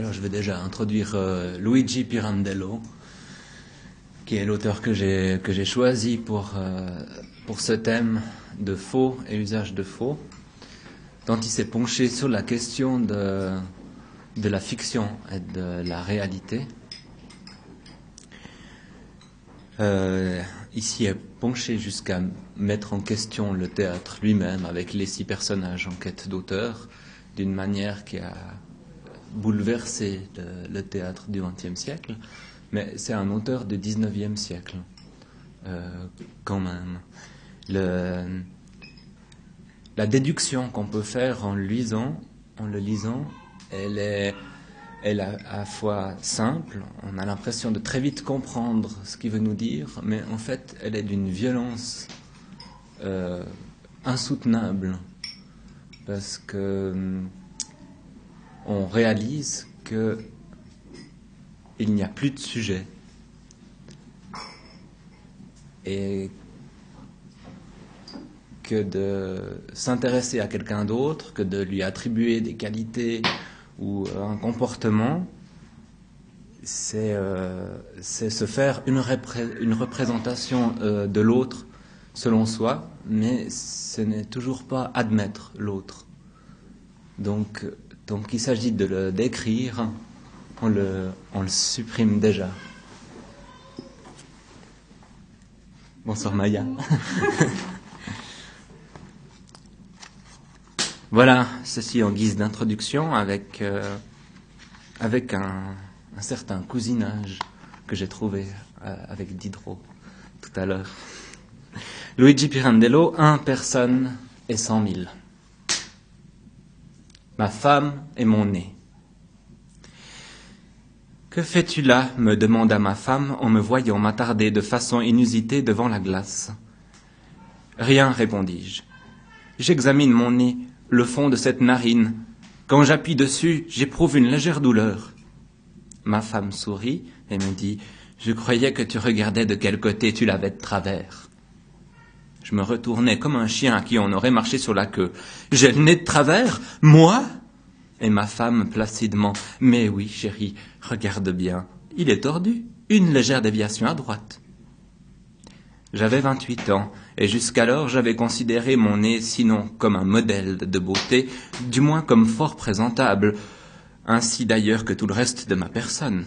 Alors je vais déjà introduire euh, Luigi Pirandello, qui est l'auteur que j'ai choisi pour euh, pour ce thème de faux et usage de faux, dont il s'est penché sur la question de de la fiction et de la réalité. Euh, ici est penché jusqu'à mettre en question le théâtre lui-même avec les six personnages en quête d'auteur d'une manière qui a bouleversé le, théâtre du XXe siècle, mais c'est un auteur du XIXe siècle, euh, quand même. La déduction qu'on peut faire en lisant, en le lisant, elle est, elle à la fois simple, on a l'impression de très vite comprendre ce qu'il veut nous dire, mais en fait, elle est d'une violence euh, insoutenable, parce que on réalise que il n'y a plus de sujet et que de s'intéresser à quelqu'un d'autre, que de lui attribuer des qualités ou un comportement, c'est euh, se faire une, une représentation euh, de l'autre selon soi, mais ce n'est toujours pas admettre l'autre. Donc donc il s'agit de le décrire, on le, on le supprime déjà. Bonsoir Maya. voilà, ceci en guise d'introduction avec, euh, avec un, un, certain cousinage que j'ai trouvé euh, avec Diderot tout à l'heure. Luigi Pirandello, un personne et cent mille ma femme et mon nez. Que fais-tu là me demanda ma femme en me voyant m'attarder de façon inusitée devant la glace. Rien, répondis-je. J'examine mon nez, le fond de cette narine. Quand j'appuie dessus, j'éprouve une légère douleur. Ma femme sourit et me dit Je croyais que tu regardais de quel côté tu l'avais de travers. Je me retournai comme un chien à qui on aurait marché sur la queue. J'ai le nez de travers Moi Et ma femme placidement. Mais oui, chérie, regarde bien. Il est tordu. Une légère déviation à droite. J'avais vingt-huit ans, et jusqu'alors j'avais considéré mon nez sinon comme un modèle de beauté, du moins comme fort présentable, ainsi d'ailleurs que tout le reste de ma personne.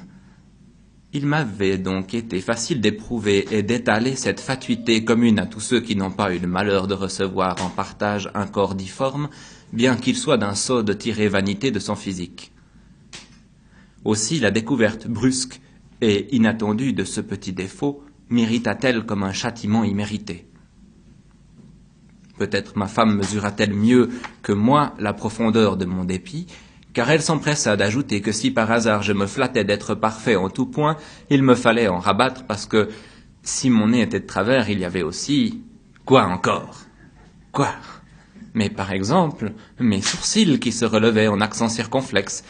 Il m'avait donc été facile d'éprouver et d'étaler cette fatuité commune à tous ceux qui n'ont pas eu le malheur de recevoir en partage un corps difforme, bien qu'il soit d'un sot de tirer vanité de son physique. Aussi la découverte brusque et inattendue de ce petit défaut m'irrita-t-elle comme un châtiment immérité. Peut-être ma femme mesura-t-elle mieux que moi la profondeur de mon dépit, car elle s'empressa d'ajouter que si par hasard je me flattais d'être parfait en tout point, il me fallait en rabattre parce que si mon nez était de travers, il y avait aussi quoi encore? Quoi? Mais par exemple, mes sourcils qui se relevaient en accent circonflexe,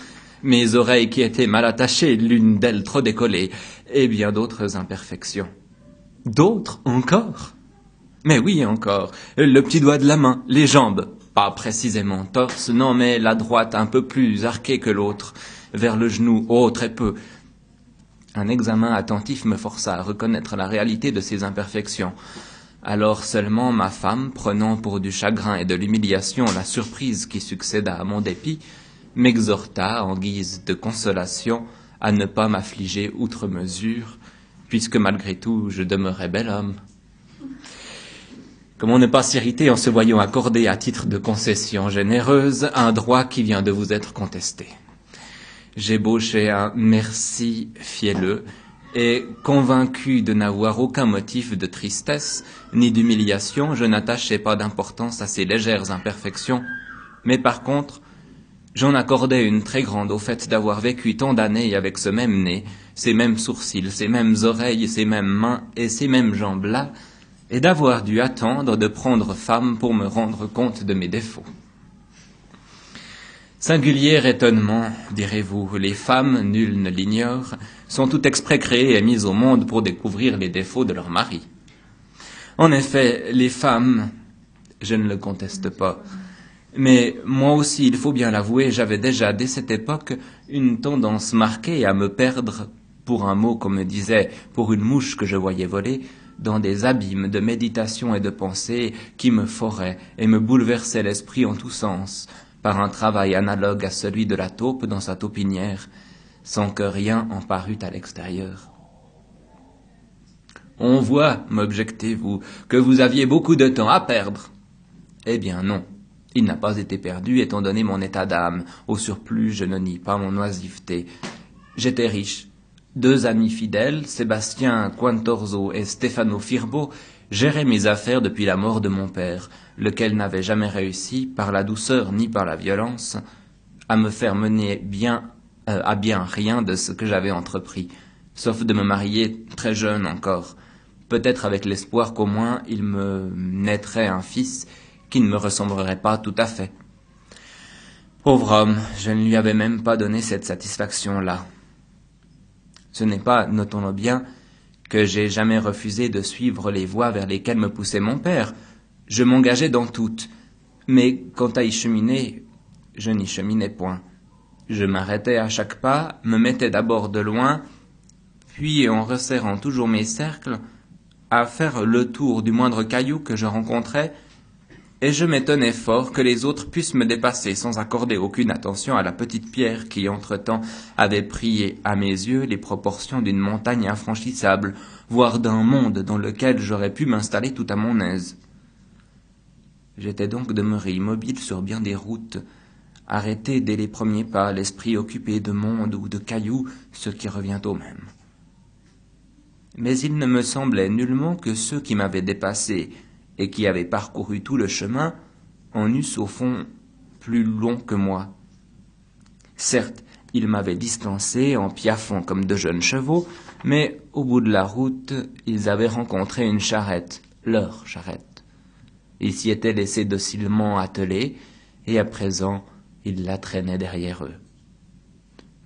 mes oreilles qui étaient mal attachées, l'une d'elles trop décollée, et bien d'autres imperfections. D'autres encore? Mais oui encore, le petit doigt de la main, les jambes, pas précisément torse, non, mais la droite un peu plus arquée que l'autre, vers le genou, oh, très peu. Un examen attentif me força à reconnaître la réalité de ces imperfections. Alors seulement ma femme, prenant pour du chagrin et de l'humiliation la surprise qui succéda à mon dépit, m'exhorta, en guise de consolation, à ne pas m'affliger outre mesure, puisque malgré tout je demeurais bel homme. Comment ne pas s'irriter en se voyant accorder à titre de concession généreuse un droit qui vient de vous être contesté. J'ébauchai un merci fielleux et, convaincu de n'avoir aucun motif de tristesse ni d'humiliation, je n'attachai pas d'importance à ces légères imperfections, mais par contre, j'en accordais une très grande au fait d'avoir vécu tant d'années avec ce même nez, ces mêmes sourcils, ces mêmes oreilles, ces mêmes mains et ces mêmes jambes-là, et d'avoir dû attendre de prendre femme pour me rendre compte de mes défauts. Singulier étonnement, direz-vous, les femmes, nul ne l'ignore, sont tout exprès créées et mises au monde pour découvrir les défauts de leur mari. En effet, les femmes, je ne le conteste pas, Mais moi aussi, il faut bien l'avouer, j'avais déjà dès cette époque une tendance marquée à me perdre, pour un mot qu'on me disait, pour une mouche que je voyais voler, dans des abîmes de méditation et de pensée qui me foraient et me bouleversaient l'esprit en tous sens, par un travail analogue à celui de la taupe dans sa taupinière, sans que rien en parût à l'extérieur. On voit, m'objectez-vous, que vous aviez beaucoup de temps à perdre. Eh bien non, il n'a pas été perdu étant donné mon état d'âme. Au surplus, je ne nie pas mon oisiveté. J'étais riche. Deux amis fidèles, Sébastien Quantorzo et Stefano Firbo, géraient mes affaires depuis la mort de mon père, lequel n'avait jamais réussi, par la douceur ni par la violence, à me faire mener bien euh, à bien rien de ce que j'avais entrepris, sauf de me marier très jeune encore, peut-être avec l'espoir qu'au moins il me naîtrait un fils qui ne me ressemblerait pas tout à fait. Pauvre homme, je ne lui avais même pas donné cette satisfaction-là. Ce n'est pas, notons-le bien, que j'ai jamais refusé de suivre les voies vers lesquelles me poussait mon père. Je m'engageais dans toutes. Mais quant à y cheminer, je n'y cheminais point. Je m'arrêtais à chaque pas, me mettais d'abord de loin, puis en resserrant toujours mes cercles, à faire le tour du moindre caillou que je rencontrais, et je m'étonnais fort que les autres puissent me dépasser sans accorder aucune attention à la petite pierre qui, entre-temps, avait pris à mes yeux les proportions d'une montagne infranchissable, voire d'un monde dans lequel j'aurais pu m'installer tout à mon aise. J'étais donc demeuré immobile sur bien des routes, arrêté dès les premiers pas, l'esprit occupé de monde ou de cailloux, ce qui revient au même. Mais il ne me semblait nullement que ceux qui m'avaient dépassé et qui avaient parcouru tout le chemin en eussent au fond plus long que moi. Certes, ils m'avaient distancé en piaffant comme de jeunes chevaux, mais au bout de la route, ils avaient rencontré une charrette, leur charrette. Ils s'y étaient laissés docilement atteler, et à présent, ils la traînaient derrière eux.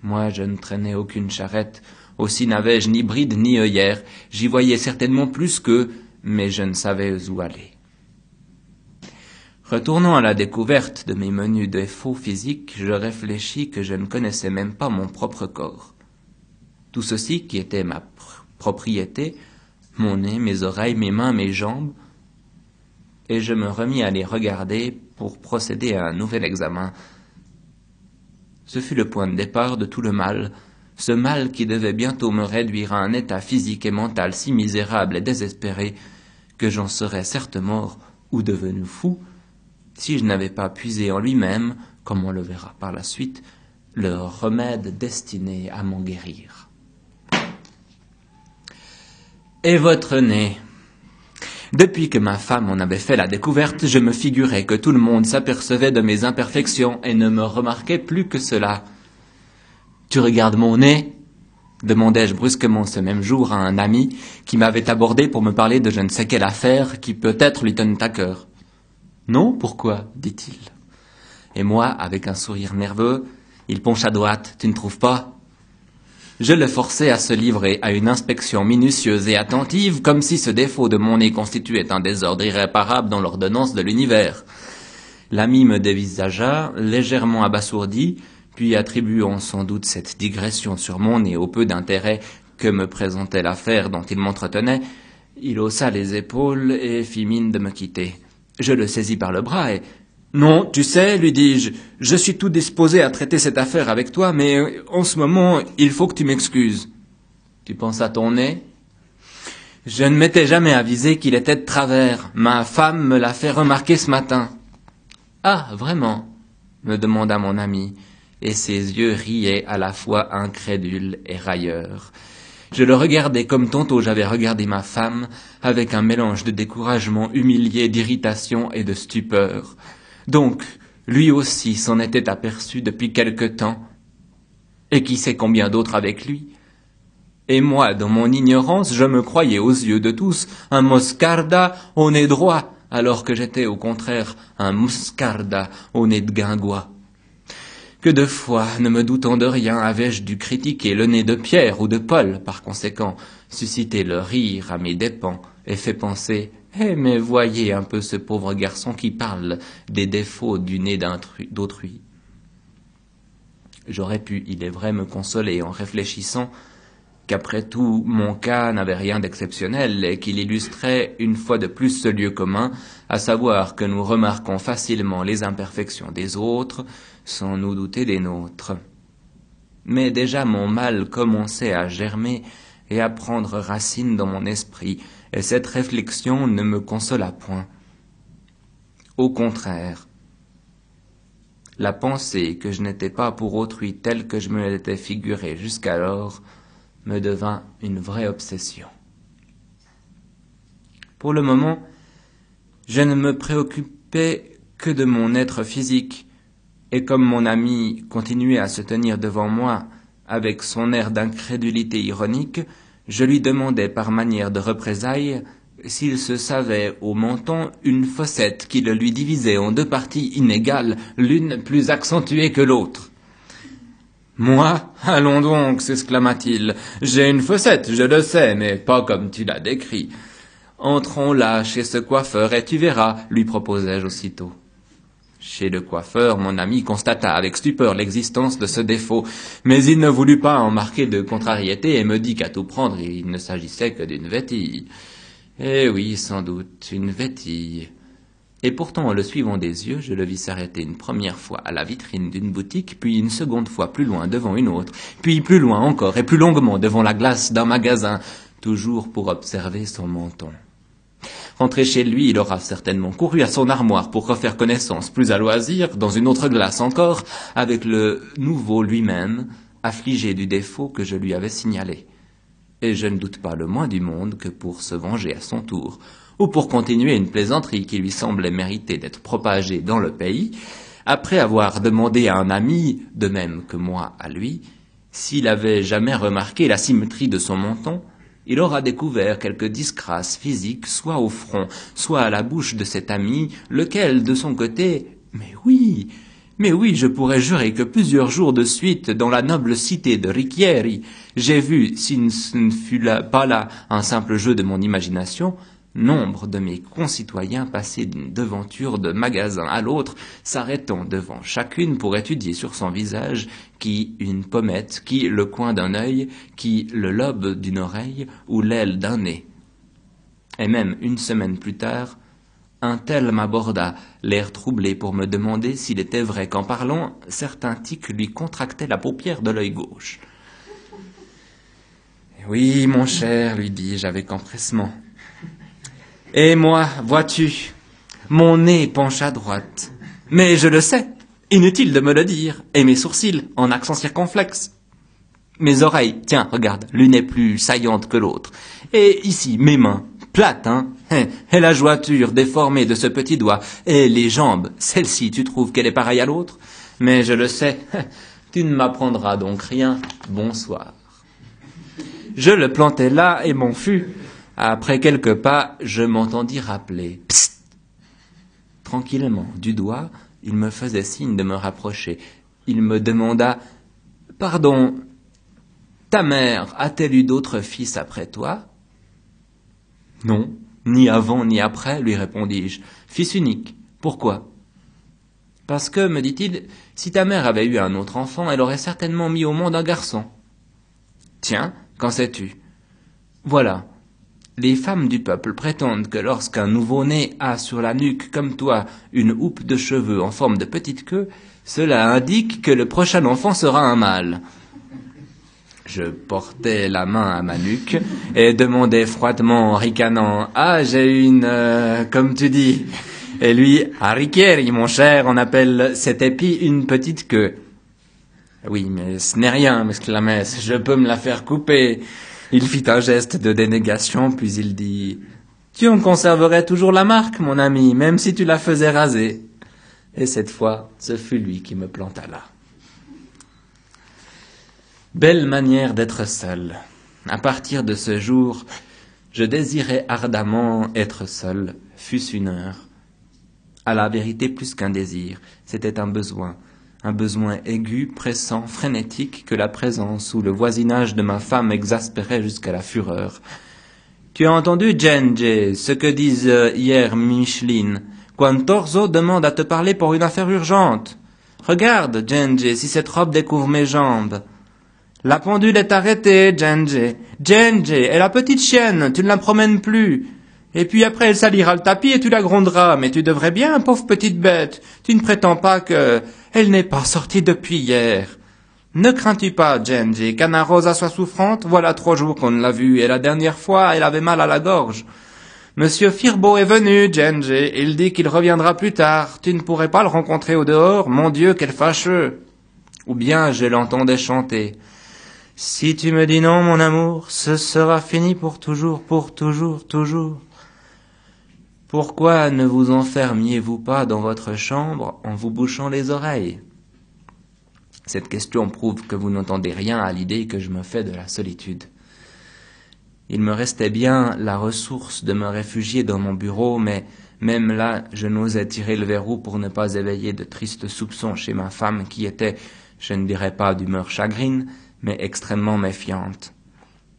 Moi, je ne traînais aucune charrette, aussi n'avais-je ni bride ni œillère, j'y voyais certainement plus qu'eux, mais je ne savais où aller. Retournant à la découverte de mes menus défauts physiques, je réfléchis que je ne connaissais même pas mon propre corps. Tout ceci, qui était ma propriété, mon nez, mes oreilles, mes mains, mes jambes, et je me remis à les regarder pour procéder à un nouvel examen. Ce fut le point de départ de tout le mal, ce mal qui devait bientôt me réduire à un état physique et mental si misérable et désespéré que j'en serais certes mort ou devenu fou si je n'avais pas puisé en lui-même, comme on le verra par la suite, le remède destiné à m'en guérir. Et votre nez Depuis que ma femme en avait fait la découverte, je me figurais que tout le monde s'apercevait de mes imperfections et ne me remarquait plus que cela. Tu regardes mon nez demandai-je brusquement ce même jour à un ami qui m'avait abordé pour me parler de je ne sais quelle affaire qui peut-être lui tenait à cœur. Non, pourquoi dit-il. Et moi, avec un sourire nerveux, il penche à droite, tu ne trouves pas? Je le forçai à se livrer à une inspection minutieuse et attentive, comme si ce défaut de mon nez constituait un désordre irréparable dans l'ordonnance de l'univers. L'ami me dévisagea, légèrement abasourdi, puis attribuant sans doute cette digression sur mon nez au peu d'intérêt que me présentait l'affaire dont il m'entretenait, il haussa les épaules et fit mine de me quitter. Je le saisis par le bras et non, tu sais, lui dis-je, je suis tout disposé à traiter cette affaire avec toi, mais en ce moment, il faut que tu m'excuses. Tu penses à ton nez Je ne m'étais jamais avisé qu'il était de travers. Ma femme me l'a fait remarquer ce matin. Ah, vraiment? me demanda mon ami et ses yeux riaient à la fois incrédules et railleurs. Je le regardais comme tantôt j'avais regardé ma femme, avec un mélange de découragement humilié, d'irritation et de stupeur. Donc, lui aussi s'en était aperçu depuis quelque temps, et qui sait combien d'autres avec lui? Et moi, dans mon ignorance, je me croyais aux yeux de tous un moscarda au nez droit, alors que j'étais au contraire un moscarda au nez de guingois. Que de fois, ne me doutant de rien, avais-je dû critiquer le nez de Pierre ou de Paul, par conséquent, susciter le rire à mes dépens et fait penser Eh, mais voyez un peu ce pauvre garçon qui parle des défauts du nez d'autrui. J'aurais pu, il est vrai, me consoler en réfléchissant qu'après tout, mon cas n'avait rien d'exceptionnel et qu'il illustrait une fois de plus ce lieu commun, à savoir que nous remarquons facilement les imperfections des autres sans nous douter des nôtres. Mais déjà mon mal commençait à germer et à prendre racine dans mon esprit, et cette réflexion ne me consola point. Au contraire, la pensée que je n'étais pas pour autrui telle que je me l'étais figurée jusqu'alors me devint une vraie obsession. Pour le moment, je ne me préoccupais que de mon être physique, et comme mon ami continuait à se tenir devant moi avec son air d'incrédulité ironique, je lui demandai par manière de représailles s'il se savait au menton une fossette qui le lui divisait en deux parties inégales, l'une plus accentuée que l'autre. Moi Allons donc, s'exclama-t-il. J'ai une fossette, je le sais, mais pas comme tu l'as décrit. Entrons là chez ce coiffeur et tu verras, lui proposai-je aussitôt. Chez le coiffeur, mon ami constata avec stupeur l'existence de ce défaut, mais il ne voulut pas en marquer de contrariété et me dit qu'à tout prendre il ne s'agissait que d'une vétille. Eh oui, sans doute, une vétille. Et pourtant, en le suivant des yeux, je le vis s'arrêter une première fois à la vitrine d'une boutique, puis une seconde fois plus loin devant une autre, puis plus loin encore et plus longuement devant la glace d'un magasin, toujours pour observer son menton. Rentré chez lui, il aura certainement couru à son armoire pour refaire connaissance plus à loisir, dans une autre glace encore, avec le nouveau lui-même, affligé du défaut que je lui avais signalé. Et je ne doute pas le moins du monde que pour se venger à son tour, ou pour continuer une plaisanterie qui lui semblait mériter d'être propagée dans le pays, après avoir demandé à un ami, de même que moi à lui, s'il avait jamais remarqué la symétrie de son menton, il aura découvert quelque disgrâce physique, soit au front, soit à la bouche de cet ami, lequel, de son côté, mais oui, mais oui, je pourrais jurer que plusieurs jours de suite, dans la noble cité de Ricchieri, j'ai vu, si ce ne fut pas là un simple jeu de mon imagination, Nombre de mes concitoyens passaient d'une devanture de magasin à l'autre, s'arrêtant devant chacune pour étudier sur son visage qui une pommette, qui le coin d'un œil, qui le lobe d'une oreille ou l'aile d'un nez. Et même une semaine plus tard, un tel m'aborda, l'air troublé, pour me demander s'il était vrai qu'en parlant, certains tics lui contractaient la paupière de l'œil gauche. Oui, mon cher, lui dis-je avec empressement. Et moi, vois-tu, mon nez penche à droite. Mais je le sais, inutile de me le dire, et mes sourcils en accent circonflexe. Mes oreilles, tiens, regarde, l'une est plus saillante que l'autre. Et ici, mes mains, plates, hein, hein, et la jointure déformée de ce petit doigt, et les jambes, celle-ci, tu trouves qu'elle est pareille à l'autre? Mais je le sais, tu ne m'apprendras donc rien. Bonsoir. Je le plantai là et m'en fus, après quelques pas, je m'entendis rappeler. Psst Tranquillement, du doigt, il me faisait signe de me rapprocher. Il me demanda Pardon, ta mère a-t-elle eu d'autres fils après toi? Non, ni avant ni après, lui répondis-je. Fils unique. Pourquoi? Parce que, me dit-il, si ta mère avait eu un autre enfant, elle aurait certainement mis au monde un garçon. Tiens, qu'en sais-tu? Voilà, les femmes du peuple prétendent que lorsqu'un nouveau-né a sur la nuque comme toi une houppe de cheveux en forme de petite queue, cela indique que le prochain enfant sera un mâle. Je portais la main à ma nuque et demandais froidement en ricanant Ah, j'ai une, euh, comme tu dis. Et lui, Harikeri, mon cher, on appelle cet épi une petite queue. Oui, mais ce n'est rien, m'exclamai-je, je peux me la faire couper. Il fit un geste de dénégation, puis il dit Tu en conserverais toujours la marque, mon ami, même si tu la faisais raser. Et cette fois, ce fut lui qui me planta là. Belle manière d'être seul. À partir de ce jour, je désirais ardemment être seul, fût-ce une heure. À la vérité, plus qu'un désir, c'était un besoin, un besoin aigu, pressant, frénétique que la présence ou le voisinage de ma femme exaspérait jusqu'à la fureur. Tu as entendu, Genji, ce que disent euh, hier Micheline Quantorzo demande à te parler pour une affaire urgente. Regarde, Genji, si cette robe découvre mes jambes. La pendule est arrêtée, Genji. Genji et la petite chienne, tu ne la promènes plus. Et puis après, elle salira le tapis et tu la gronderas. Mais tu devrais bien, pauvre petite bête. Tu ne prétends pas que... Elle n'est pas sortie depuis hier. Ne crains-tu pas, Genji, qu'Anna Rosa soit souffrante? Voilà trois jours qu'on ne l'a vue, et la dernière fois, elle avait mal à la gorge. Monsieur Firbo est venu, Genji. Il dit qu'il reviendra plus tard. Tu ne pourrais pas le rencontrer au dehors? Mon Dieu, quel fâcheux Ou bien je l'entendais chanter. Si tu me dis non, mon amour, ce sera fini pour toujours, pour toujours, toujours. Pourquoi ne vous enfermiez-vous pas dans votre chambre en vous bouchant les oreilles? Cette question prouve que vous n'entendez rien à l'idée que je me fais de la solitude. Il me restait bien la ressource de me réfugier dans mon bureau, mais même là, je n'osais tirer le verrou pour ne pas éveiller de tristes soupçons chez ma femme qui était, je ne dirais pas d'humeur chagrine, mais extrêmement méfiante.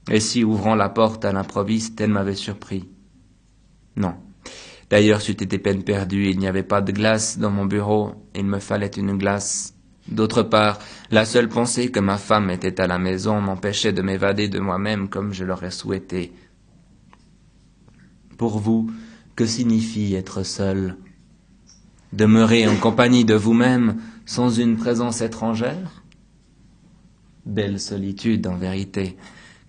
Et si, ouvrant la porte à l'improviste, elle m'avait surpris? Non. D'ailleurs, c'eût été peine perdue, il n'y avait pas de glace dans mon bureau, il me fallait une glace. D'autre part, la seule pensée que ma femme était à la maison m'empêchait de m'évader de moi-même comme je l'aurais souhaité. Pour vous, que signifie être seul? Demeurer en compagnie de vous-même sans une présence étrangère? Belle solitude en vérité,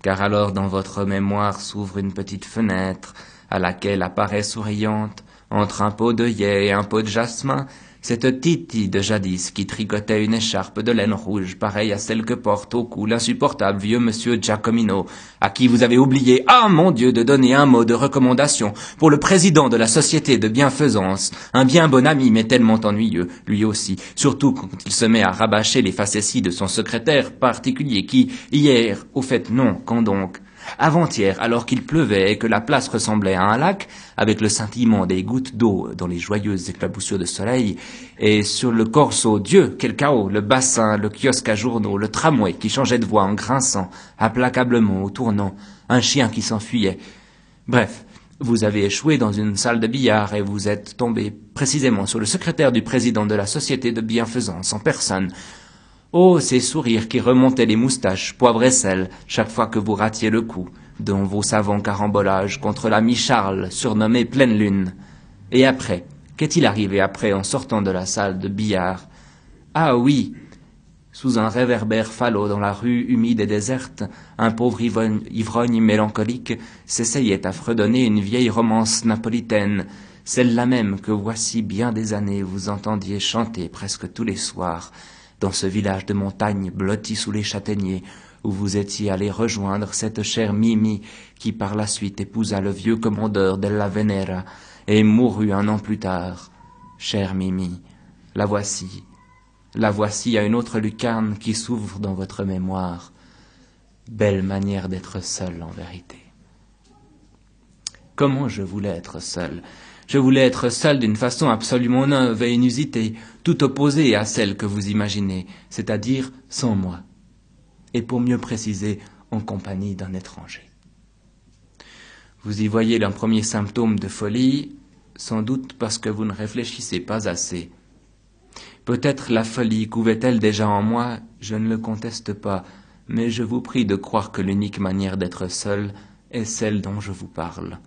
car alors dans votre mémoire s'ouvre une petite fenêtre à laquelle apparaît souriante, entre un pot d'œillet et un pot de jasmin, cette Titi de jadis qui tricotait une écharpe de laine rouge pareille à celle que porte au cou l'insupportable vieux monsieur Giacomino, à qui vous avez oublié, ah mon Dieu, de donner un mot de recommandation pour le président de la société de bienfaisance, un bien bon ami mais tellement ennuyeux, lui aussi, surtout quand il se met à rabâcher les facéties de son secrétaire particulier qui, hier, au fait non, quand donc, avant-hier, alors qu'il pleuvait et que la place ressemblait à un lac, avec le scintillement des gouttes d'eau dans les joyeuses éclaboussures de soleil, et sur le corso, Dieu, quel chaos, le bassin, le kiosque à journaux, le tramway qui changeait de voie en grinçant, implacablement au tournant, un chien qui s'enfuyait. Bref, vous avez échoué dans une salle de billard et vous êtes tombé précisément sur le secrétaire du président de la société de bienfaisance en personne, Oh, ces sourires qui remontaient les moustaches, poivre et sel, chaque fois que vous ratiez le coup, dans vos savants carambolages contre l'ami Charles, surnommé Pleine Lune. Et après, qu'est-il arrivé après en sortant de la salle de billard? Ah oui Sous un réverbère falot dans la rue humide et déserte, un pauvre ivrogne, mélancolique s'essayait à fredonner une vieille romance napolitaine, celle-là même que voici bien des années vous entendiez chanter presque tous les soirs, dans ce village de montagne blotti sous les châtaigniers, où vous étiez allé rejoindre cette chère Mimi, qui par la suite épousa le vieux commandeur della Venera, et mourut un an plus tard. Chère Mimi, la voici, la voici à une autre lucarne qui s'ouvre dans votre mémoire. Belle manière d'être seul en vérité. Comment je voulais être seul? Je voulais être seul d'une façon absolument neuve et inusitée, tout opposée à celle que vous imaginez, c'est-à-dire sans moi, et pour mieux préciser, en compagnie d'un étranger. Vous y voyez l'un premier symptôme de folie, sans doute parce que vous ne réfléchissez pas assez. Peut-être la folie couvait-elle déjà en moi, je ne le conteste pas, mais je vous prie de croire que l'unique manière d'être seul est celle dont je vous parle.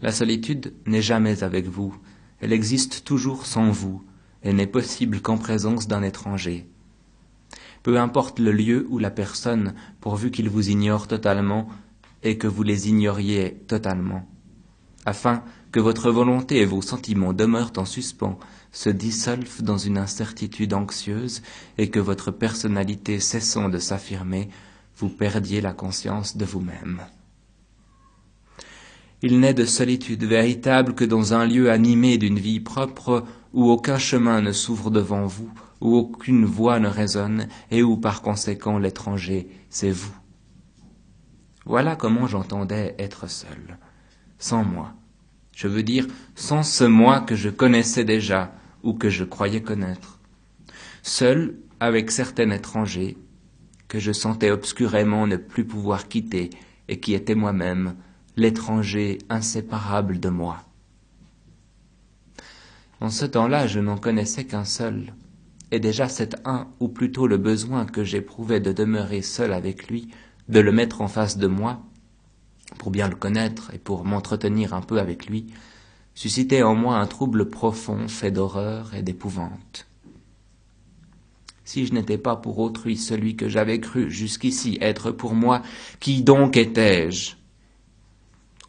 La solitude n'est jamais avec vous, elle existe toujours sans vous, et n'est possible qu'en présence d'un étranger. Peu importe le lieu ou la personne, pourvu qu'il vous ignore totalement et que vous les ignoriez totalement, afin que votre volonté et vos sentiments demeurent en suspens, se dissolvent dans une incertitude anxieuse et que votre personnalité cessant de s'affirmer, vous perdiez la conscience de vous-même. Il n'est de solitude véritable que dans un lieu animé d'une vie propre, où aucun chemin ne s'ouvre devant vous, où aucune voix ne résonne, et où par conséquent l'étranger, c'est vous. Voilà comment j'entendais être seul, sans moi. Je veux dire, sans ce moi que je connaissais déjà, ou que je croyais connaître. Seul avec certains étrangers, que je sentais obscurément ne plus pouvoir quitter, et qui était moi-même, l'étranger inséparable de moi. En ce temps-là, je n'en connaissais qu'un seul, et déjà cet un, ou plutôt le besoin que j'éprouvais de demeurer seul avec lui, de le mettre en face de moi, pour bien le connaître et pour m'entretenir un peu avec lui, suscitait en moi un trouble profond fait d'horreur et d'épouvante. Si je n'étais pas pour autrui celui que j'avais cru jusqu'ici être pour moi, qui donc étais-je?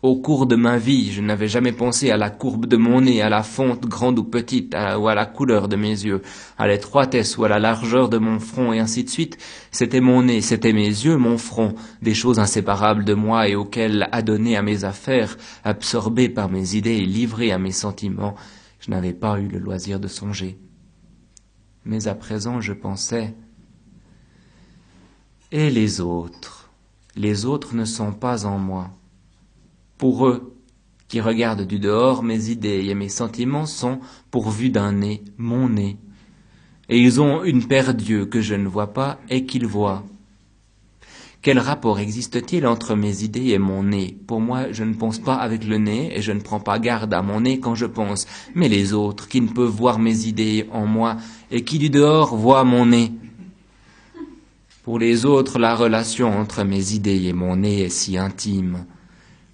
Au cours de ma vie, je n'avais jamais pensé à la courbe de mon nez, à la fonte grande ou petite, ou à la couleur de mes yeux, à l'étroitesse ou à la largeur de mon front, et ainsi de suite. C'était mon nez, c'était mes yeux, mon front, des choses inséparables de moi et auxquelles, adonné à mes affaires, absorbé par mes idées et livré à mes sentiments, je n'avais pas eu le loisir de songer. Mais à présent, je pensais, et les autres, les autres ne sont pas en moi pour eux, qui regardent du dehors, mes idées et mes sentiments sont pourvus d'un nez, mon nez. Et ils ont une paire d'yeux que je ne vois pas et qu'ils voient. Quel rapport existe-t-il entre mes idées et mon nez? Pour moi, je ne pense pas avec le nez et je ne prends pas garde à mon nez quand je pense. Mais les autres, qui ne peuvent voir mes idées en moi et qui du dehors voient mon nez. Pour les autres, la relation entre mes idées et mon nez est si intime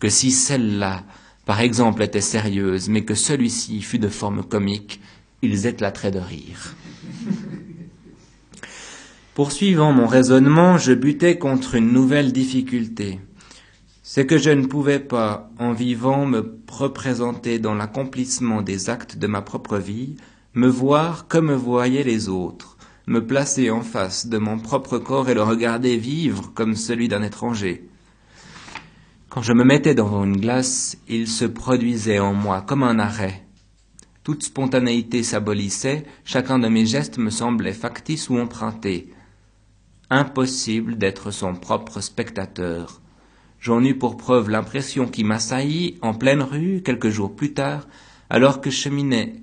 que si celle-là, par exemple, était sérieuse, mais que celui-ci fût de forme comique, ils éclateraient de rire. Poursuivant mon raisonnement, je butais contre une nouvelle difficulté. C'est que je ne pouvais pas, en vivant, me représenter dans l'accomplissement des actes de ma propre vie, me voir comme me voyaient les autres, me placer en face de mon propre corps et le regarder vivre comme celui d'un étranger. Quand je me mettais devant une glace, il se produisait en moi comme un arrêt. Toute spontanéité s'abolissait, chacun de mes gestes me semblait factice ou emprunté. Impossible d'être son propre spectateur. J'en eus pour preuve l'impression qui m'assaillit en pleine rue quelques jours plus tard, alors que cheminant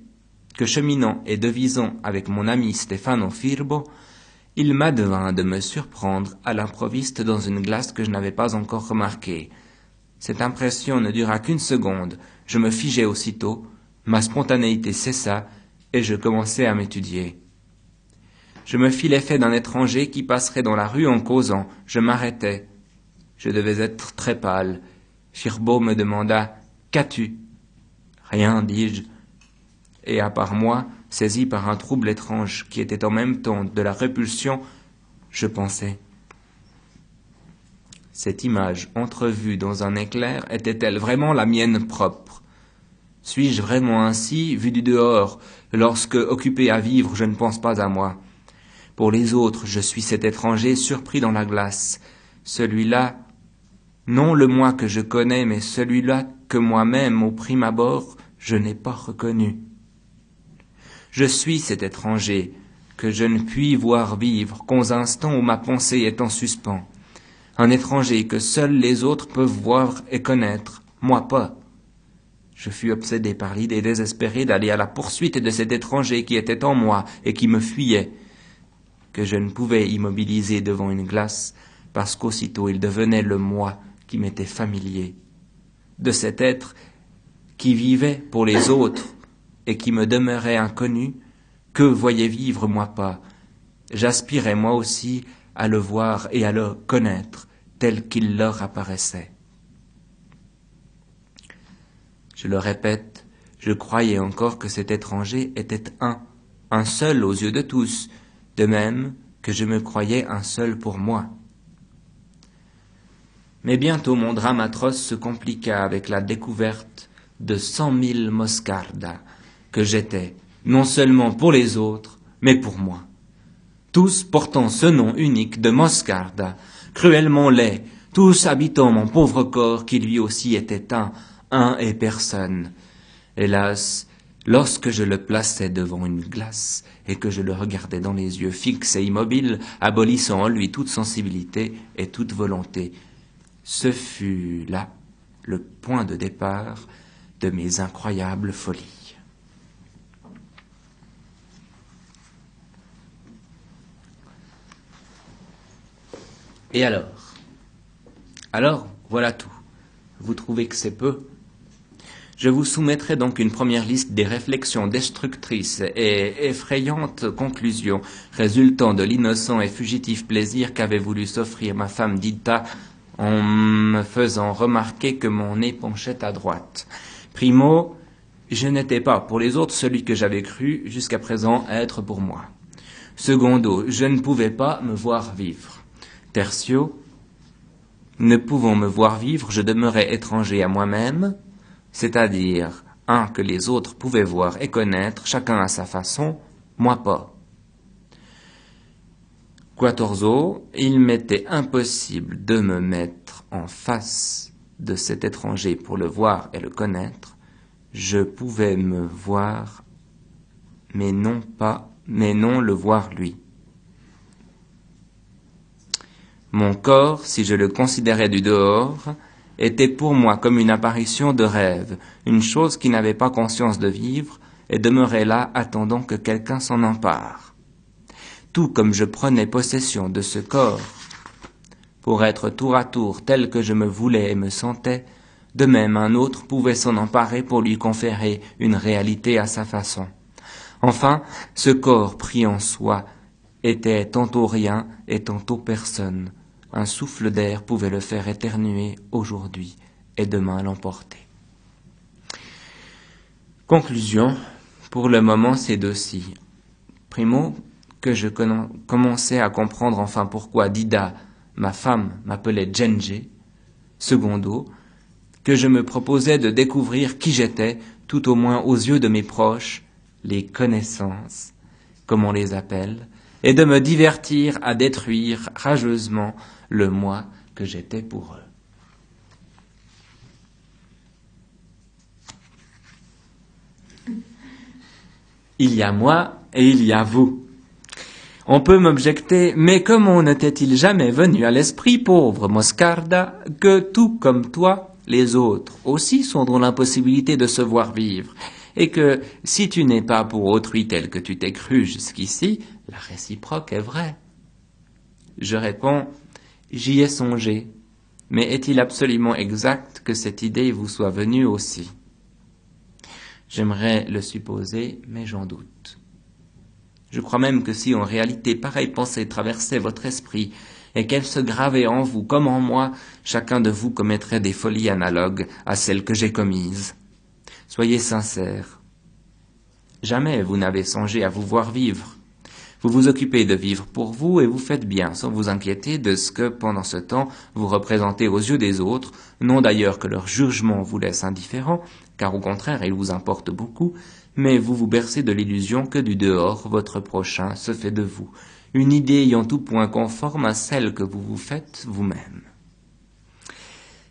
et devisant avec mon ami Stefano Firbo, il m'advint de me surprendre à l'improviste dans une glace que je n'avais pas encore remarquée. Cette impression ne dura qu'une seconde. Je me figeai aussitôt, ma spontanéité cessa, et je commençai à m'étudier. Je me fis l'effet d'un étranger qui passerait dans la rue en causant. Je m'arrêtai. Je devais être très pâle. Firbeau me demanda Qu'as-tu? Rien, dis-je. Et à part moi, saisi par un trouble étrange qui était en même temps de la répulsion, je pensais cette image entrevue dans un éclair était-elle vraiment la mienne propre? Suis-je vraiment ainsi, vu du dehors, lorsque, occupé à vivre, je ne pense pas à moi? Pour les autres, je suis cet étranger surpris dans la glace, celui-là, non le moi que je connais, mais celui-là que moi-même, au prime abord, je n'ai pas reconnu. Je suis cet étranger que je ne puis voir vivre qu'aux instants où ma pensée est en suspens un étranger que seuls les autres peuvent voir et connaître, moi pas. Je fus obsédé par l'idée désespérée d'aller à la poursuite de cet étranger qui était en moi et qui me fuyait, que je ne pouvais immobiliser devant une glace, parce qu'aussitôt il devenait le moi qui m'était familier, de cet être qui vivait pour les autres et qui me demeurait inconnu, que voyais vivre moi pas. J'aspirais moi aussi à le voir et à le connaître tel qu'il leur apparaissait. Je le répète, je croyais encore que cet étranger était un, un seul aux yeux de tous, de même que je me croyais un seul pour moi. Mais bientôt mon drame atroce se compliqua avec la découverte de cent mille moscardas que j'étais, non seulement pour les autres, mais pour moi tous portant ce nom unique de Moscarda, cruellement laid, tous habitant mon pauvre corps qui lui aussi était un, un et personne. Hélas, lorsque je le plaçais devant une glace et que je le regardais dans les yeux fixes et immobiles, abolissant en lui toute sensibilité et toute volonté, ce fut là le point de départ de mes incroyables folies. Et alors? Alors, Voilà tout. Vous trouvez que c'est peu? Je vous soumettrai donc une première liste des réflexions destructrices et effrayantes conclusions résultant de l'innocent et fugitif plaisir qu'avait voulu s'offrir ma femme Dita en me faisant remarquer que mon nez penchait à droite. Primo, je n'étais pas pour les autres celui que j'avais cru jusqu'à présent être pour moi. Secondo, je ne pouvais pas me voir vivre. Tertio, ne pouvant me voir vivre, je demeurais étranger à moi-même, c'est-à-dire un que les autres pouvaient voir et connaître, chacun à sa façon, moi pas. Quatorzo, il m'était impossible de me mettre en face de cet étranger pour le voir et le connaître. Je pouvais me voir, mais non pas, mais non le voir lui. Mon corps, si je le considérais du dehors, était pour moi comme une apparition de rêve, une chose qui n'avait pas conscience de vivre et demeurait là attendant que quelqu'un s'en empare. Tout comme je prenais possession de ce corps pour être tour à tour tel que je me voulais et me sentais, de même un autre pouvait s'en emparer pour lui conférer une réalité à sa façon. Enfin, ce corps pris en soi était tantôt rien et tantôt personne, un souffle d'air pouvait le faire éternuer aujourd'hui et demain l'emporter. Conclusion. Pour le moment, c'est deux-ci. Primo, que je commençais à comprendre enfin pourquoi Dida, ma femme, m'appelait Genji. Secondo, que je me proposais de découvrir qui j'étais, tout au moins aux yeux de mes proches, les connaissances, comme on les appelle, et de me divertir à détruire rageusement le moi que j'étais pour eux. Il y a moi et il y a vous. On peut m'objecter, mais comment ne t'est-il jamais venu à l'esprit, pauvre Moscarda, que tout comme toi, les autres aussi sont dans l'impossibilité de se voir vivre, et que si tu n'es pas pour autrui tel que tu t'es cru jusqu'ici, la réciproque est vraie? Je réponds, j'y ai songé, mais est-il absolument exact que cette idée vous soit venue aussi? J'aimerais le supposer, mais j'en doute. Je crois même que si en réalité pareille pensée traversait votre esprit et qu'elle se gravait en vous comme en moi, chacun de vous commettrait des folies analogues à celles que j'ai commises. Soyez sincères. Jamais vous n'avez songé à vous voir vivre. Vous vous occupez de vivre pour vous et vous faites bien, sans vous inquiéter de ce que, pendant ce temps, vous représentez aux yeux des autres, non d'ailleurs que leur jugement vous laisse indifférent, car au contraire il vous importe beaucoup, mais vous vous bercez de l'illusion que du dehors votre prochain se fait de vous, une idée ayant tout point conforme à celle que vous vous faites vous-même.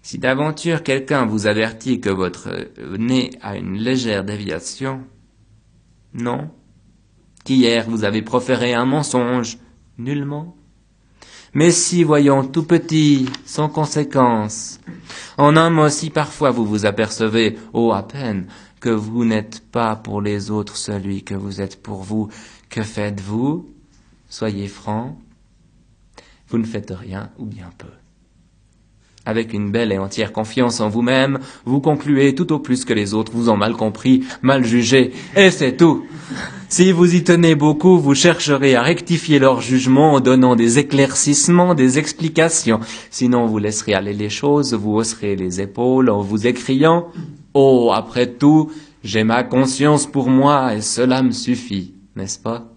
Si d'aventure quelqu'un vous avertit que votre nez a une légère déviation, non, qu'hier vous avez proféré un mensonge Nullement. Mais si, voyons, tout petit, sans conséquence, en un mot, si parfois vous vous apercevez, oh à peine, que vous n'êtes pas pour les autres celui que vous êtes pour vous, que faites-vous? Soyez franc. Vous ne faites rien ou bien peu. Avec une belle et entière confiance en vous-même, vous concluez tout au plus que les autres vous ont mal compris, mal jugé, et c'est tout. Si vous y tenez beaucoup, vous chercherez à rectifier leur jugement en donnant des éclaircissements, des explications. Sinon, vous laisserez aller les choses, vous hausserez les épaules en vous écriant Oh, après tout, j'ai ma conscience pour moi et cela me suffit, n'est-ce pas?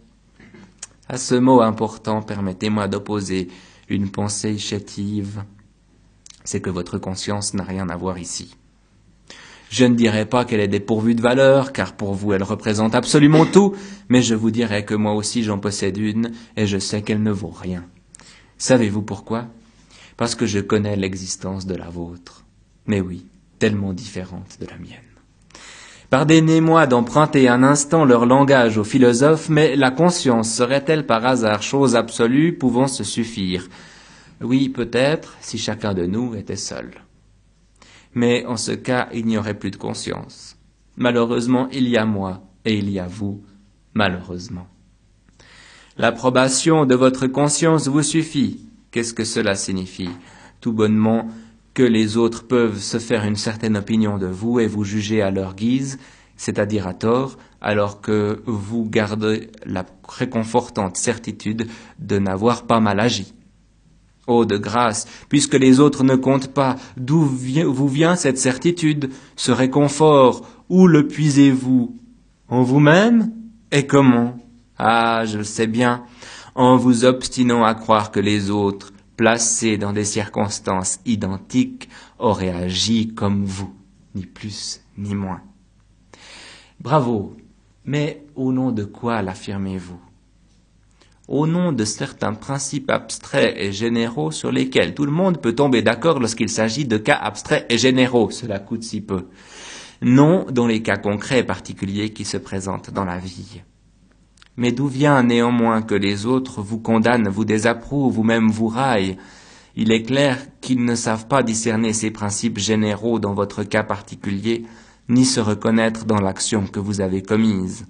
À ce mot important, permettez-moi d'opposer une pensée chétive c'est que votre conscience n'a rien à voir ici. Je ne dirai pas qu'elle est dépourvue de valeur, car pour vous elle représente absolument tout, mais je vous dirai que moi aussi j'en possède une, et je sais qu'elle ne vaut rien. Savez-vous pourquoi? Parce que je connais l'existence de la vôtre. Mais oui, tellement différente de la mienne. Pardonnez-moi d'emprunter un instant leur langage aux philosophes, mais la conscience serait-elle par hasard chose absolue pouvant se suffire? Oui, peut-être, si chacun de nous était seul. Mais en ce cas, il n'y aurait plus de conscience. Malheureusement, il y a moi et il y a vous, malheureusement. L'approbation de votre conscience vous suffit. Qu'est-ce que cela signifie? Tout bonnement que les autres peuvent se faire une certaine opinion de vous et vous juger à leur guise, c'est-à-dire à tort, alors que vous gardez la réconfortante certitude de n'avoir pas mal agi. Oh, de grâce, puisque les autres ne comptent pas, d'où vous vient cette certitude, ce réconfort, où le puisez-vous? En vous-même? Et comment? Ah, je le sais bien, en vous obstinant à croire que les autres, placés dans des circonstances identiques, auraient agi comme vous, ni plus ni moins. Bravo, mais au nom de quoi l'affirmez-vous? Au nom de certains principes abstraits et généraux sur lesquels tout le monde peut tomber d'accord lorsqu'il s'agit de cas abstraits et généraux, cela coûte si peu. Non dans les cas concrets et particuliers qui se présentent dans la vie. Mais d'où vient néanmoins que les autres vous condamnent, vous désapprouvent ou même vous raillent? Il est clair qu'ils ne savent pas discerner ces principes généraux dans votre cas particulier, ni se reconnaître dans l'action que vous avez commise.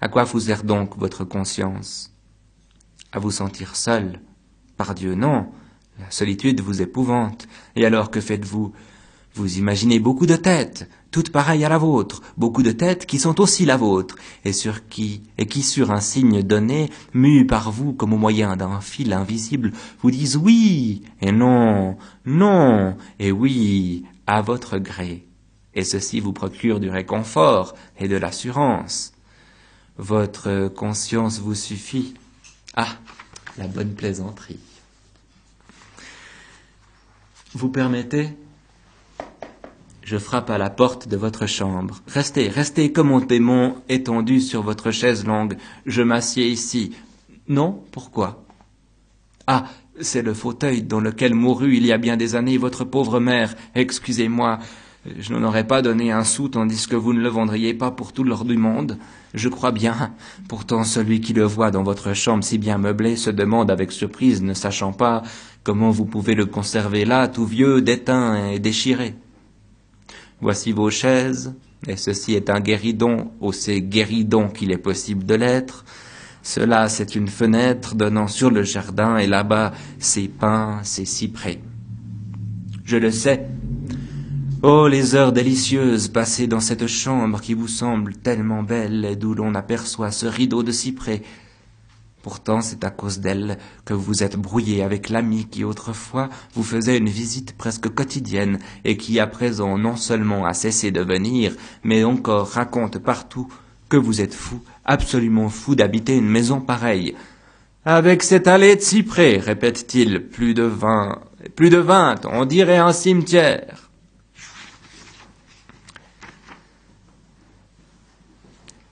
À quoi vous sert donc votre conscience? À vous sentir seul? Par Dieu, non. La solitude vous épouvante. Et alors que faites-vous? Vous imaginez beaucoup de têtes, toutes pareilles à la vôtre, beaucoup de têtes qui sont aussi la vôtre, et sur qui, et qui sur un signe donné, mues par vous comme au moyen d'un fil invisible, vous disent oui, et non, non, et oui, à votre gré, et ceci vous procure du réconfort et de l'assurance. Votre conscience vous suffit. Ah, la bonne plaisanterie. Vous permettez? Je frappe à la porte de votre chambre. Restez, restez comme mon démon étendu sur votre chaise longue. Je m'assieds ici. Non Pourquoi? Ah, c'est le fauteuil dans lequel mourut il y a bien des années votre pauvre mère. Excusez-moi, je n'en aurais pas donné un sou tandis que vous ne le vendriez pas pour tout l'or du monde. Je crois bien. Pourtant celui qui le voit dans votre chambre si bien meublée se demande avec surprise, ne sachant pas comment vous pouvez le conserver là, tout vieux, déteint et déchiré. Voici vos chaises, et ceci est un guéridon, aussi guéridon qu'il est possible de l'être. Cela, c'est une fenêtre donnant sur le jardin, et là-bas, ces pins, ces cyprès. Je le sais. Oh, les heures délicieuses passées dans cette chambre qui vous semble tellement belle et d'où l'on aperçoit ce rideau de cyprès. Pourtant, c'est à cause d'elle que vous êtes brouillé avec l'ami qui autrefois vous faisait une visite presque quotidienne et qui à présent non seulement a cessé de venir, mais encore raconte partout que vous êtes fou, absolument fou d'habiter une maison pareille. Avec cette allée de cyprès, répète-t-il, plus de vingt, plus de vingt, on dirait un cimetière.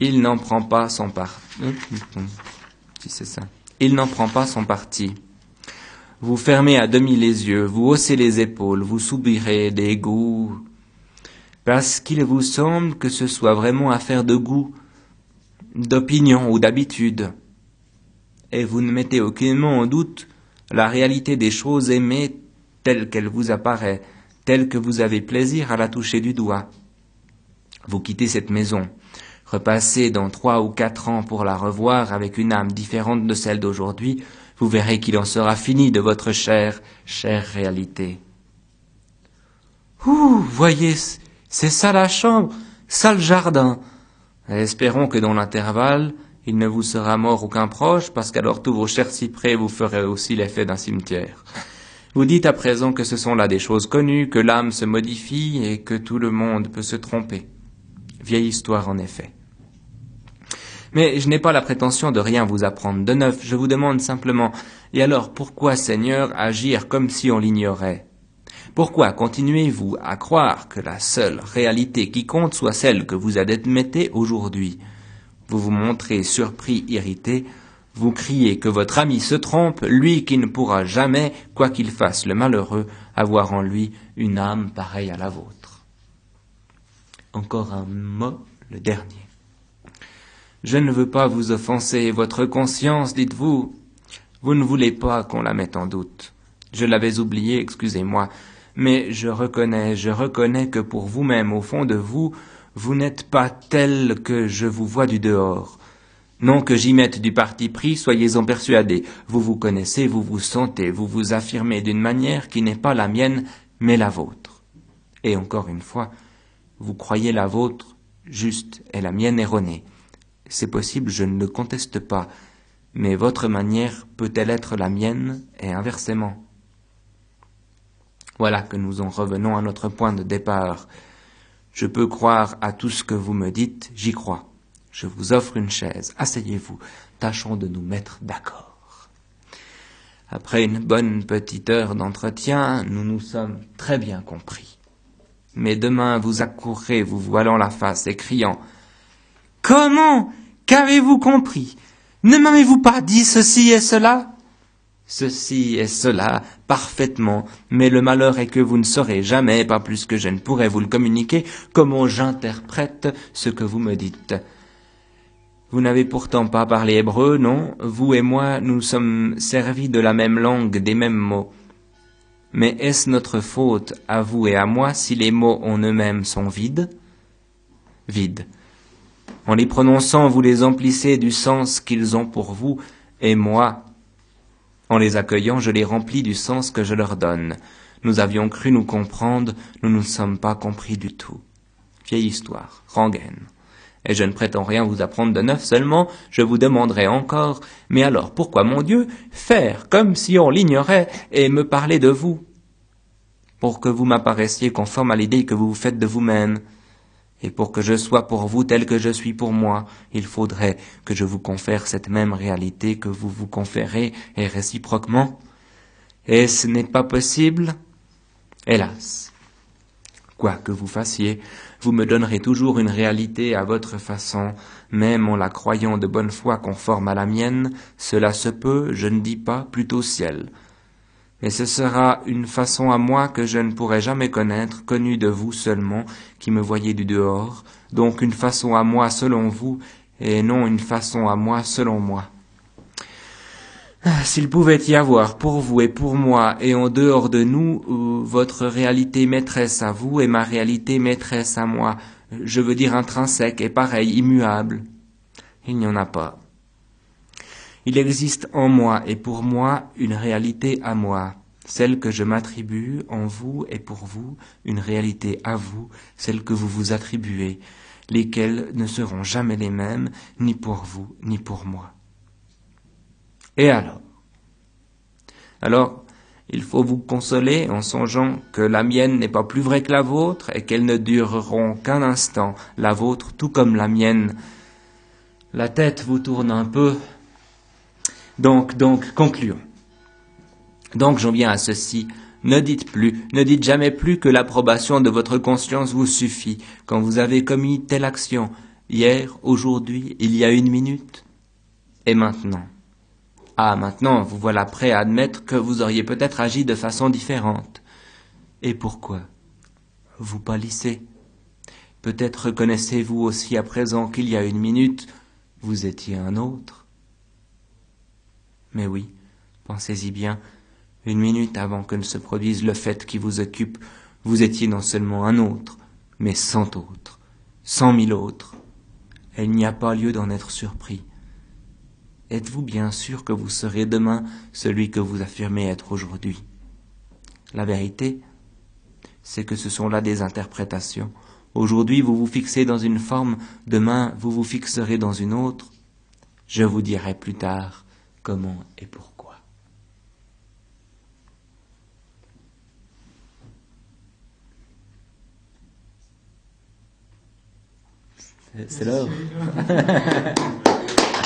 Il n'en prend pas son parti. Vous fermez à demi les yeux, vous haussez les épaules, vous soupirez des goûts, parce qu'il vous semble que ce soit vraiment affaire de goût, d'opinion ou d'habitude, et vous ne mettez aucunement en doute la réalité des choses aimées telle qu'elle vous apparaît, telle que vous avez plaisir à la toucher du doigt. Vous quittez cette maison, repassez dans trois ou quatre ans pour la revoir avec une âme différente de celle d'aujourd'hui, vous verrez qu'il en sera fini de votre chère, chère réalité. Ouh, voyez, c'est ça la chambre, ça le jardin. Espérons que dans l'intervalle, il ne vous sera mort aucun proche, parce qu'alors tous vos chers cyprès vous feraient aussi l'effet d'un cimetière. Vous dites à présent que ce sont là des choses connues, que l'âme se modifie et que tout le monde peut se tromper. Vieille histoire en effet. Mais je n'ai pas la prétention de rien vous apprendre de neuf, je vous demande simplement, et alors pourquoi, Seigneur, agir comme si on l'ignorait? Pourquoi continuez-vous à croire que la seule réalité qui compte soit celle que vous admettez aujourd'hui? Vous vous montrez surpris, irrité, vous criez que votre ami se trompe, lui qui ne pourra jamais, quoi qu'il fasse le malheureux, avoir en lui une âme pareille à la vôtre. Encore un mot, le dernier. Je ne veux pas vous offenser, votre conscience, dites-vous. Vous ne voulez pas qu'on la mette en doute. Je l'avais oublié, excusez-moi mais je reconnais, je reconnais que pour vous-même, au fond de vous, vous n'êtes pas tel que je vous vois du dehors. Non que j'y mette du parti pris, soyez-en persuadés. Vous vous connaissez, vous vous sentez, vous vous affirmez d'une manière qui n'est pas la mienne, mais la vôtre. Et encore une fois, vous croyez la vôtre juste et la mienne erronée. C'est possible, je ne le conteste pas, mais votre manière peut-elle être la mienne et inversement? Voilà que nous en revenons à notre point de départ. Je peux croire à tout ce que vous me dites, j'y crois. Je vous offre une chaise. Asseyez-vous. Tâchons de nous mettre d'accord. Après une bonne petite heure d'entretien, nous nous sommes très bien compris. Mais demain vous accourrez, vous voilant la face et criant Comment Qu'avez-vous compris? Ne m'avez-vous pas dit ceci et cela? Ceci et cela, parfaitement, mais le malheur est que vous ne saurez jamais, pas plus que je ne pourrai vous le communiquer, comment j'interprète ce que vous me dites. Vous n'avez pourtant pas parlé hébreu, non? Vous et moi, nous sommes servis de la même langue, des mêmes mots. Mais est-ce notre faute, à vous et à moi, si les mots en eux-mêmes sont vides? Vides. En les prononçant, vous les emplissez du sens qu'ils ont pour vous, et moi, en les accueillant, je les remplis du sens que je leur donne. Nous avions cru nous comprendre, nous ne nous sommes pas compris du tout. Vieille histoire, rengaine et je ne prétends rien vous apprendre de neuf, seulement je vous demanderai encore, mais alors pourquoi, mon Dieu, faire comme si on l'ignorait et me parler de vous? Pour que vous m'apparaissiez conforme à l'idée que vous vous faites de vous-même, et pour que je sois pour vous tel que je suis pour moi, il faudrait que je vous confère cette même réalité que vous vous conférez, et réciproquement. Et ce n'est pas possible Hélas. Quoi que vous fassiez, vous me donnerez toujours une réalité à votre façon, même en la croyant de bonne foi conforme à la mienne, cela se peut, je ne dis pas, plutôt ciel. Mais ce sera une façon à moi que je ne pourrai jamais connaître, connue de vous seulement, qui me voyez du dehors, donc une façon à moi selon vous, et non une façon à moi selon moi. Ah, s'il pouvait y avoir pour vous et pour moi et en dehors de nous euh, votre réalité maîtresse à vous et ma réalité maîtresse à moi, je veux dire intrinsèque et pareil, immuable, il n'y en a pas. Il existe en moi et pour moi une réalité à moi, celle que je m'attribue en vous et pour vous, une réalité à vous, celle que vous vous attribuez, lesquelles ne seront jamais les mêmes, ni pour vous, ni pour moi. Et alors? Alors, il faut vous consoler en songeant que la mienne n'est pas plus vraie que la vôtre et qu'elles ne dureront qu'un instant, la vôtre tout comme la mienne. La tête vous tourne un peu. Donc, donc, concluons. Donc j'en viens à ceci. Ne dites plus, ne dites jamais plus que l'approbation de votre conscience vous suffit quand vous avez commis telle action, hier, aujourd'hui, il y a une minute, et maintenant. Ah, maintenant, vous voilà prêt à admettre que vous auriez peut-être agi de façon différente. Et pourquoi Vous pâlissez? Peut-être reconnaissez-vous aussi à présent qu'il y a une minute, vous étiez un autre. Mais oui, pensez-y bien, une minute avant que ne se produise le fait qui vous occupe, vous étiez non seulement un autre, mais cent autres, cent mille autres. Il n'y a pas lieu d'en être surpris. Êtes-vous bien sûr que vous serez demain celui que vous affirmez être aujourd'hui? La vérité, c'est que ce sont là des interprétations. Aujourd'hui, vous vous fixez dans une forme, demain, vous vous fixerez dans une autre. Je vous dirai plus tard comment et pourquoi. C'est l'heure.